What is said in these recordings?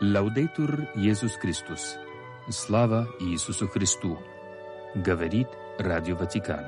Лаудейтур Иисус Христос. Слава Иисусу Христу. Говорит Радио Ватикан.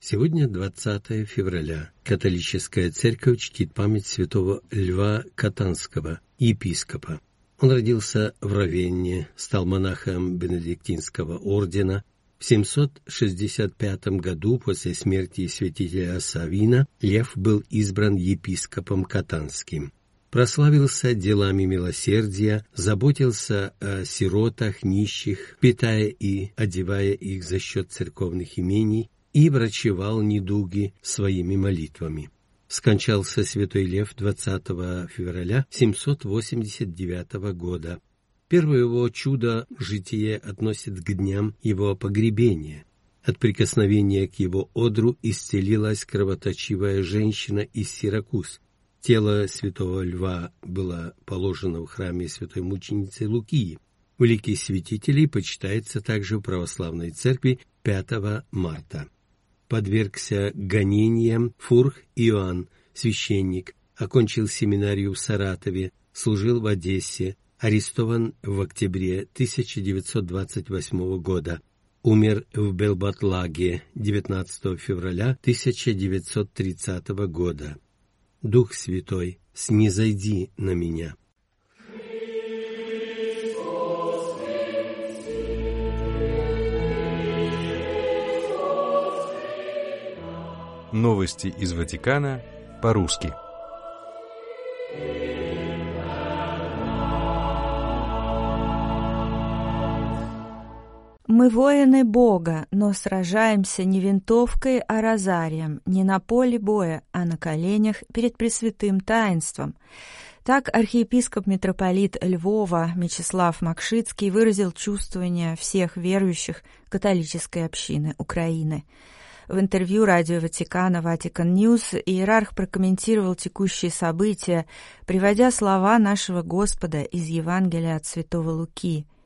Сегодня 20 февраля. Католическая церковь чтит память святого Льва Катанского, епископа. Он родился в Равенне, стал монахом Бенедиктинского ордена, в 765 году после смерти святителя Савина Лев был избран епископом Катанским. Прославился делами милосердия, заботился о сиротах, нищих, питая и одевая их за счет церковных имений и врачевал недуги своими молитвами. Скончался святой Лев 20 февраля 789 года Первое его чудо житие относит к дням его погребения. От прикосновения к его одру исцелилась кровоточивая женщина из Сиракуз. Тело святого льва было положено в храме святой мученицы Лукии. Великий святителей почитается также в православной церкви 5 марта. Подвергся гонениям Фурх Иоанн, священник, окончил семинарию в Саратове, служил в Одессе, арестован в октябре 1928 года. Умер в Белбатлаге 19 февраля 1930 года. Дух Святой, снизойди на меня. Новости из Ватикана по-русски. Мы воины Бога, но сражаемся не винтовкой, а розарием, не на поле боя, а на коленях перед Пресвятым Таинством. Так архиепископ-митрополит Львова Мечислав Макшицкий выразил чувствование всех верующих католической общины Украины. В интервью радио Ватикана Vatican News иерарх прокомментировал текущие события, приводя слова нашего Господа из Евангелия от святого Луки –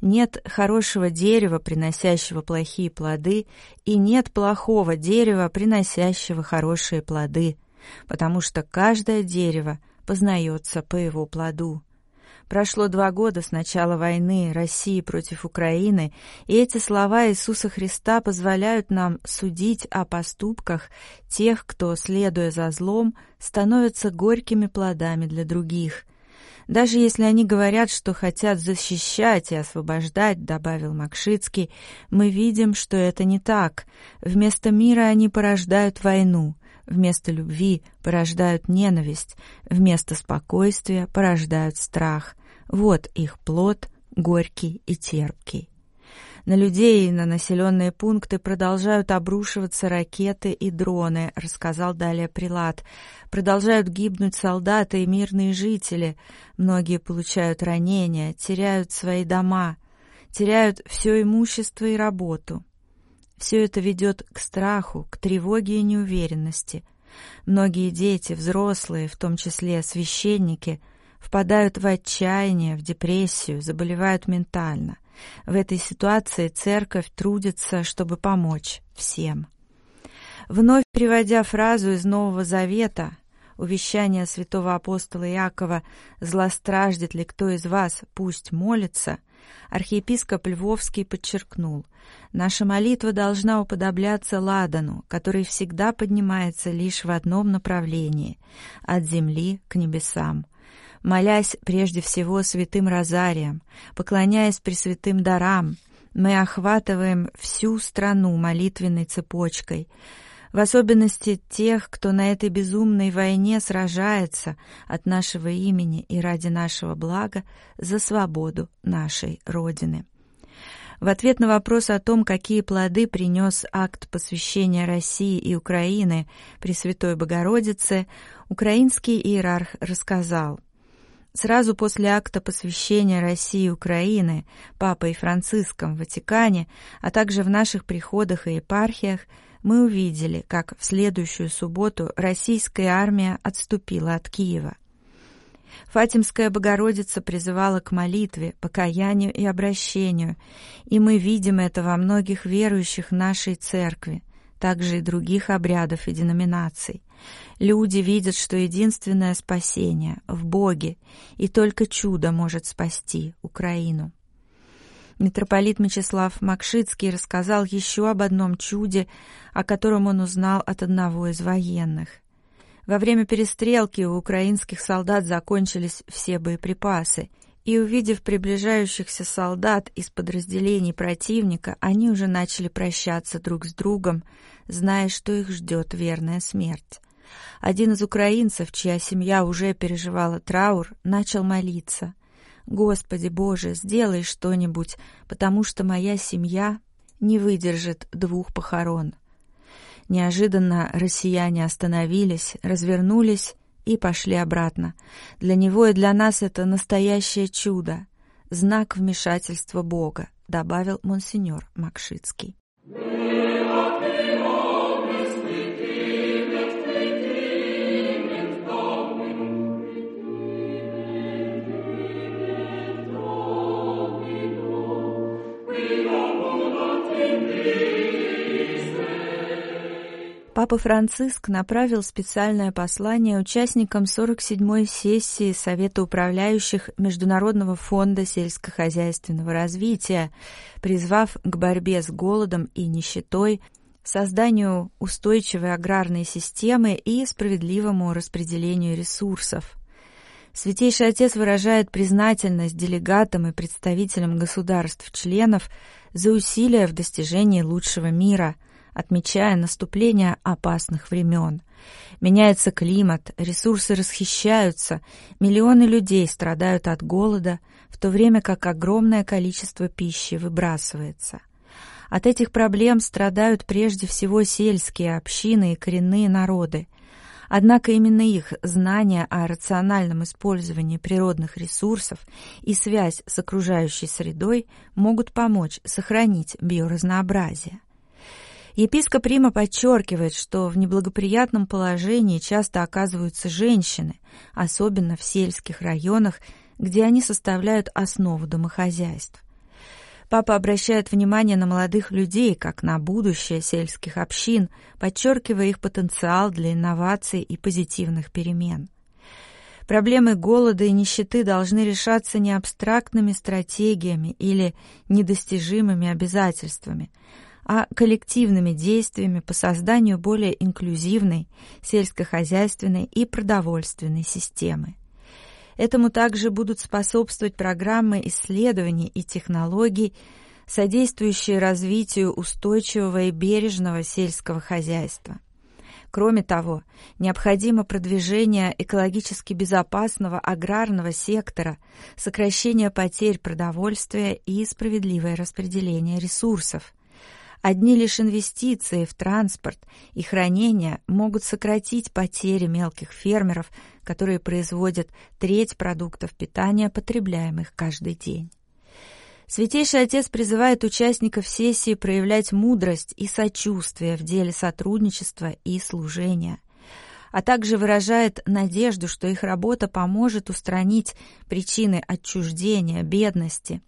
нет хорошего дерева, приносящего плохие плоды, и нет плохого дерева, приносящего хорошие плоды, потому что каждое дерево познается по его плоду. Прошло два года с начала войны России против Украины, и эти слова Иисуса Христа позволяют нам судить о поступках тех, кто, следуя за злом, становятся горькими плодами для других, даже если они говорят, что хотят защищать и освобождать, добавил Макшицкий, мы видим, что это не так. Вместо мира они порождают войну, вместо любви порождают ненависть, вместо спокойствия порождают страх. Вот их плод, горький и терпкий. На людей и на населенные пункты продолжают обрушиваться ракеты и дроны, рассказал далее Прилад. Продолжают гибнуть солдаты и мирные жители. Многие получают ранения, теряют свои дома, теряют все имущество и работу. Все это ведет к страху, к тревоге и неуверенности. Многие дети, взрослые, в том числе священники, впадают в отчаяние, в депрессию, заболевают ментально – в этой ситуации церковь трудится, чтобы помочь всем. Вновь приводя фразу из Нового Завета, увещание святого апостола Иакова «Злостраждет ли кто из вас, пусть молится», архиепископ Львовский подчеркнул, наша молитва должна уподобляться ладану, который всегда поднимается лишь в одном направлении – от земли к небесам. Молясь прежде всего святым розарием, поклоняясь пресвятым дарам, мы охватываем всю страну молитвенной цепочкой, в особенности тех, кто на этой безумной войне сражается от нашего имени и ради нашего блага за свободу нашей Родины. В ответ на вопрос о том, какие плоды принес акт посвящения России и Украины Пресвятой Богородице, украинский иерарх рассказал – Сразу после акта посвящения России и Украины Папой Франциском в Ватикане, а также в наших приходах и епархиях, мы увидели, как в следующую субботу российская армия отступила от Киева. Фатимская Богородица призывала к молитве, покаянию и обращению, и мы видим это во многих верующих нашей церкви, также и других обрядов и деноминаций. Люди видят, что единственное спасение в Боге, и только чудо может спасти Украину. Митрополит Мечислав Макшицкий рассказал еще об одном чуде, о котором он узнал от одного из военных. Во время перестрелки у украинских солдат закончились все боеприпасы, и, увидев приближающихся солдат из подразделений противника, они уже начали прощаться друг с другом, зная, что их ждет верная смерть. Один из украинцев, чья семья уже переживала траур, начал молиться. «Господи Боже, сделай что-нибудь, потому что моя семья не выдержит двух похорон». Неожиданно россияне остановились, развернулись и пошли обратно. Для него и для нас это настоящее чудо, знак вмешательства Бога, добавил монсеньор Макшицкий. Папа Франциск направил специальное послание участникам 47-й сессии Совета управляющих Международного фонда сельскохозяйственного развития, призвав к борьбе с голодом и нищетой, созданию устойчивой аграрной системы и справедливому распределению ресурсов. Святейший Отец выражает признательность делегатам и представителям государств-членов за усилия в достижении лучшего мира – отмечая наступление опасных времен. Меняется климат, ресурсы расхищаются, миллионы людей страдают от голода, в то время как огромное количество пищи выбрасывается. От этих проблем страдают прежде всего сельские общины и коренные народы. Однако именно их знания о рациональном использовании природных ресурсов и связь с окружающей средой могут помочь сохранить биоразнообразие. Епископ Рима подчеркивает, что в неблагоприятном положении часто оказываются женщины, особенно в сельских районах, где они составляют основу домохозяйств. Папа обращает внимание на молодых людей, как на будущее сельских общин, подчеркивая их потенциал для инноваций и позитивных перемен. Проблемы голода и нищеты должны решаться не абстрактными стратегиями или недостижимыми обязательствами, а коллективными действиями по созданию более инклюзивной сельскохозяйственной и продовольственной системы. Этому также будут способствовать программы исследований и технологий, содействующие развитию устойчивого и бережного сельского хозяйства. Кроме того, необходимо продвижение экологически безопасного аграрного сектора, сокращение потерь продовольствия и справедливое распределение ресурсов, Одни лишь инвестиции в транспорт и хранение могут сократить потери мелких фермеров, которые производят треть продуктов питания, потребляемых каждый день. Святейший Отец призывает участников сессии проявлять мудрость и сочувствие в деле сотрудничества и служения, а также выражает надежду, что их работа поможет устранить причины отчуждения, бедности,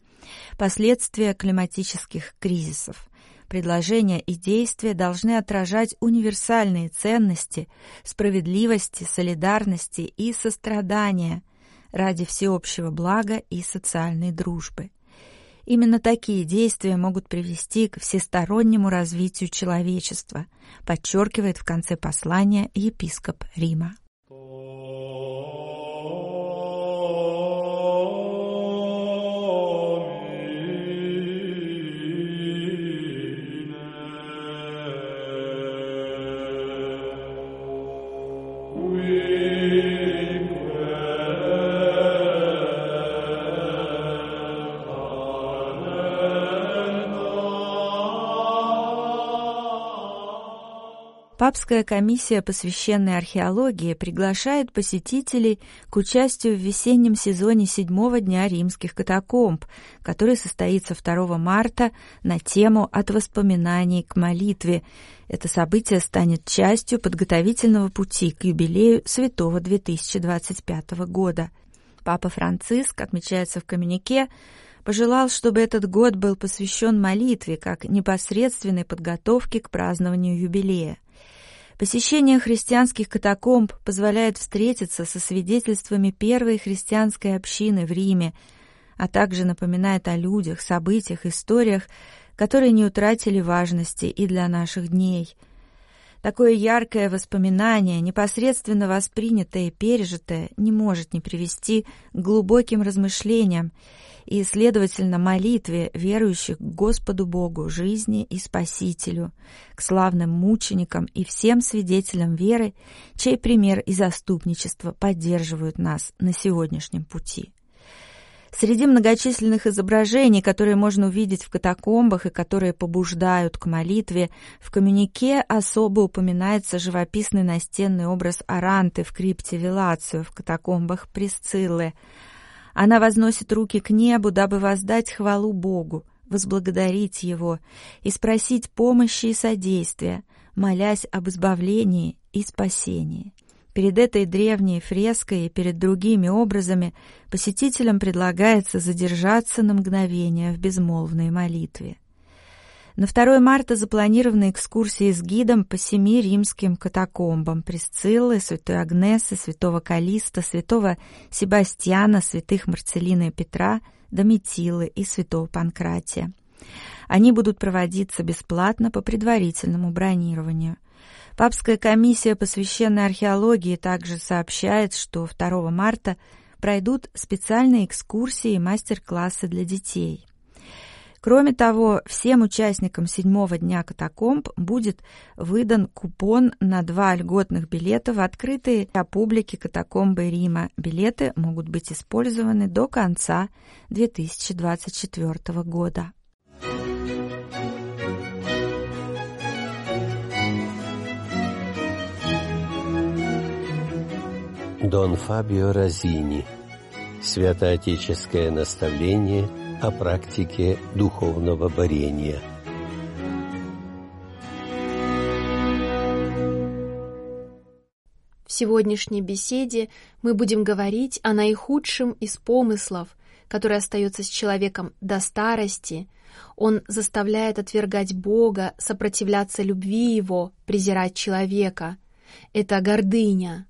последствия климатических кризисов. Предложения и действия должны отражать универсальные ценности справедливости, солидарности и сострадания ради всеобщего блага и социальной дружбы. Именно такие действия могут привести к всестороннему развитию человечества, подчеркивает в конце послания епископ Рима. Папская комиссия, посвященная археологии, приглашает посетителей к участию в весеннем сезоне седьмого дня римских катакомб, который состоится 2 марта на тему «От воспоминаний к молитве». Это событие станет частью подготовительного пути к юбилею святого 2025 года. Папа Франциск, отмечается в коммюнике, пожелал, чтобы этот год был посвящен молитве как непосредственной подготовке к празднованию юбилея. Посещение христианских катакомб позволяет встретиться со свидетельствами первой христианской общины в Риме, а также напоминает о людях, событиях, историях, которые не утратили важности и для наших дней – Такое яркое воспоминание, непосредственно воспринятое и пережитое, не может не привести к глубоким размышлениям и, следовательно, молитве верующих к Господу Богу, жизни и Спасителю, к славным мученикам и всем свидетелям веры, чей пример и заступничество поддерживают нас на сегодняшнем пути. Среди многочисленных изображений, которые можно увидеть в катакомбах и которые побуждают к молитве, в коммюнике особо упоминается живописный настенный образ Аранты в крипте Вилацию в катакомбах Присциллы. Она возносит руки к небу, дабы воздать хвалу Богу, возблагодарить Его и спросить помощи и содействия, молясь об избавлении и спасении. Перед этой древней фреской и перед другими образами посетителям предлагается задержаться на мгновение в безмолвной молитве. На 2 марта запланированы экскурсии с гидом по семи римским катакомбам Пресциллы, Святой Агнесы, Святого Калиста, Святого Себастьяна, Святых Марцелина и Петра, Доmitилы и Святого Панкратия. Они будут проводиться бесплатно по предварительному бронированию – Папская комиссия по священной археологии также сообщает, что 2 марта пройдут специальные экскурсии и мастер-классы для детей. Кроме того, всем участникам седьмого дня катакомб будет выдан купон на два льготных билета в открытые для публики катакомбы Рима. Билеты могут быть использованы до конца 2024 года. Дон Фабио Розини. Святоотеческое наставление о практике духовного борения. В сегодняшней беседе мы будем говорить о наихудшем из помыслов, который остается с человеком до старости. Он заставляет отвергать Бога, сопротивляться любви Его, презирать человека. Это гордыня.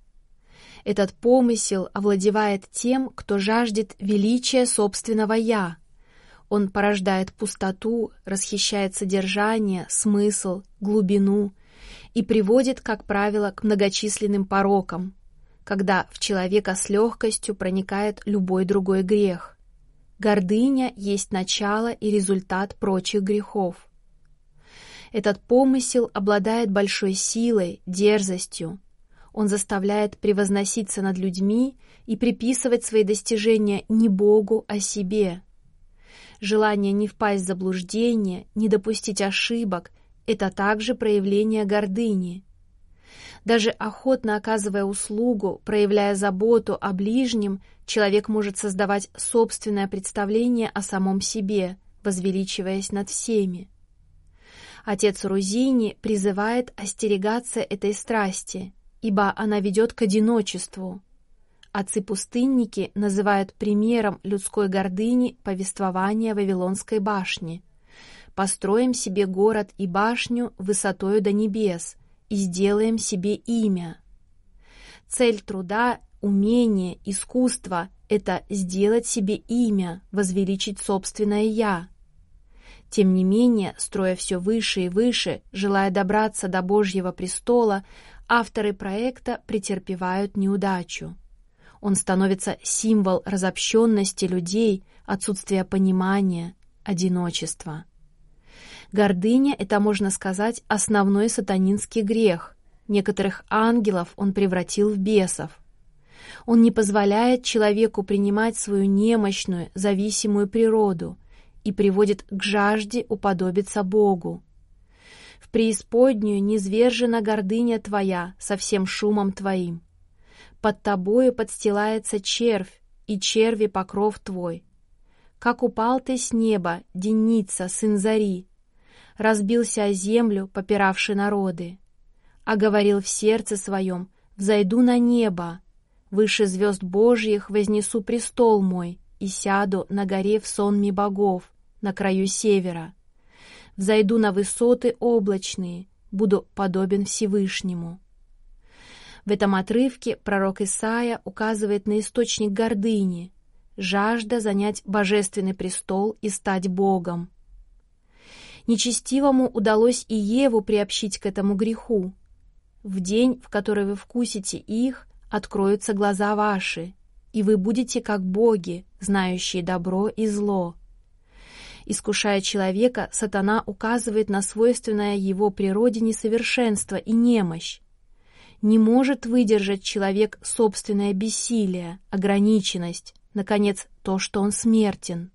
Этот помысел овладевает тем, кто жаждет величия собственного «я». Он порождает пустоту, расхищает содержание, смысл, глубину и приводит, как правило, к многочисленным порокам, когда в человека с легкостью проникает любой другой грех. Гордыня есть начало и результат прочих грехов. Этот помысел обладает большой силой, дерзостью, он заставляет превозноситься над людьми и приписывать свои достижения не Богу, а себе. Желание не впасть в заблуждение, не допустить ошибок — это также проявление гордыни. Даже охотно оказывая услугу, проявляя заботу о ближнем, человек может создавать собственное представление о самом себе, возвеличиваясь над всеми. Отец Рузини призывает остерегаться этой страсти — ибо она ведет к одиночеству. Отцы-пустынники называют примером людской гордыни повествование Вавилонской башни. «Построим себе город и башню высотою до небес и сделаем себе имя». Цель труда, умение, искусство — это сделать себе имя, возвеличить собственное «я». Тем не менее, строя все выше и выше, желая добраться до Божьего престола, авторы проекта претерпевают неудачу. Он становится символ разобщенности людей, отсутствия понимания, одиночества. Гордыня — это, можно сказать, основной сатанинский грех. Некоторых ангелов он превратил в бесов. Он не позволяет человеку принимать свою немощную, зависимую природу и приводит к жажде уподобиться Богу преисподнюю низвержена гордыня твоя со всем шумом твоим. Под тобою подстилается червь, и черви покров твой. Как упал ты с неба, Деница, сын Зари, разбился о землю, попиравший народы, а говорил в сердце своем, «Взойду на небо, Выше звезд Божьих вознесу престол мой и сяду на горе в сонме богов, на краю севера. Взойду на высоты облачные, буду подобен Всевышнему. В этом отрывке пророк Исаия указывает на источник гордыни, жажда занять божественный престол и стать Богом. Нечестивому удалось и Еву приобщить к этому греху. В день, в который вы вкусите их, откроются глаза ваши, и вы будете как боги, знающие добро и зло. Искушая человека, сатана указывает на свойственное его природе несовершенство и немощь. Не может выдержать человек собственное бессилие, ограниченность, наконец, то, что он смертен.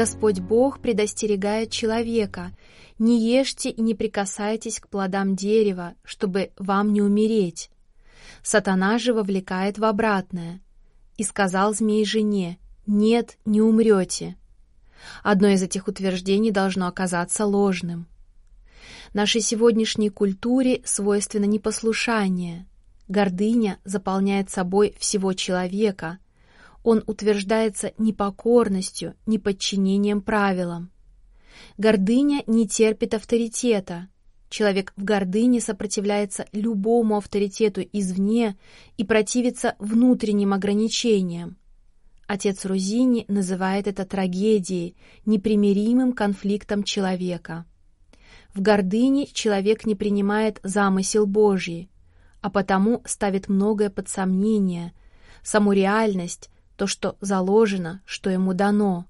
Господь Бог предостерегает человека «Не ешьте и не прикасайтесь к плодам дерева, чтобы вам не умереть». Сатана же вовлекает в обратное. «И сказал змей жене, нет, не умрете». Одно из этих утверждений должно оказаться ложным. Нашей сегодняшней культуре свойственно непослушание. Гордыня заполняет собой всего человека – он утверждается непокорностью, неподчинением правилам. Гордыня не терпит авторитета. Человек в гордыне сопротивляется любому авторитету извне и противится внутренним ограничениям. Отец Рузини называет это трагедией, непримиримым конфликтом человека. В гордыне человек не принимает замысел Божий, а потому ставит многое под сомнение, саму реальность, то, что заложено, что ему дано.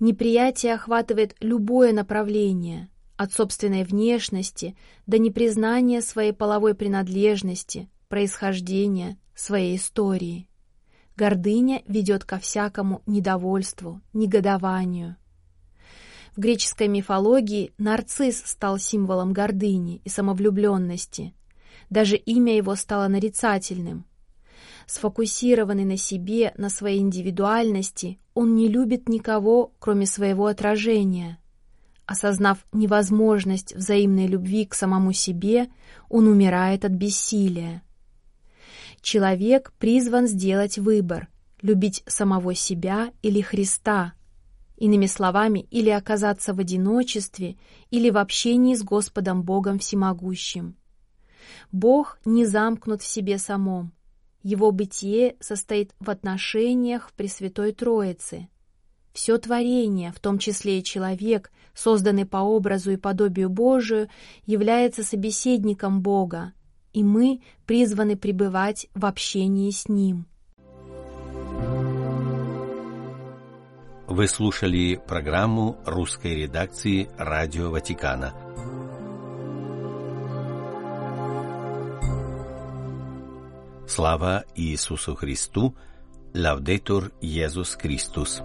Неприятие охватывает любое направление, от собственной внешности до непризнания своей половой принадлежности, происхождения, своей истории. Гордыня ведет ко всякому недовольству, негодованию. В греческой мифологии нарцисс стал символом гордыни и самовлюбленности. Даже имя его стало нарицательным – Сфокусированный на себе, на своей индивидуальности, он не любит никого, кроме своего отражения. Осознав невозможность взаимной любви к самому себе, он умирает от бессилия. Человек призван сделать выбор – любить самого себя или Христа. Иными словами, или оказаться в одиночестве, или в общении с Господом Богом Всемогущим. Бог не замкнут в себе самом. Его бытие состоит в отношениях Пресвятой Троице. Все творение, в том числе и человек, созданный по образу и подобию Божию, является собеседником Бога, и мы призваны пребывать в общении с Ним. Вы слушали программу русской редакции «Радио Ватикана» Слава Ісусу Христу, Лавдетур Єсус Христос.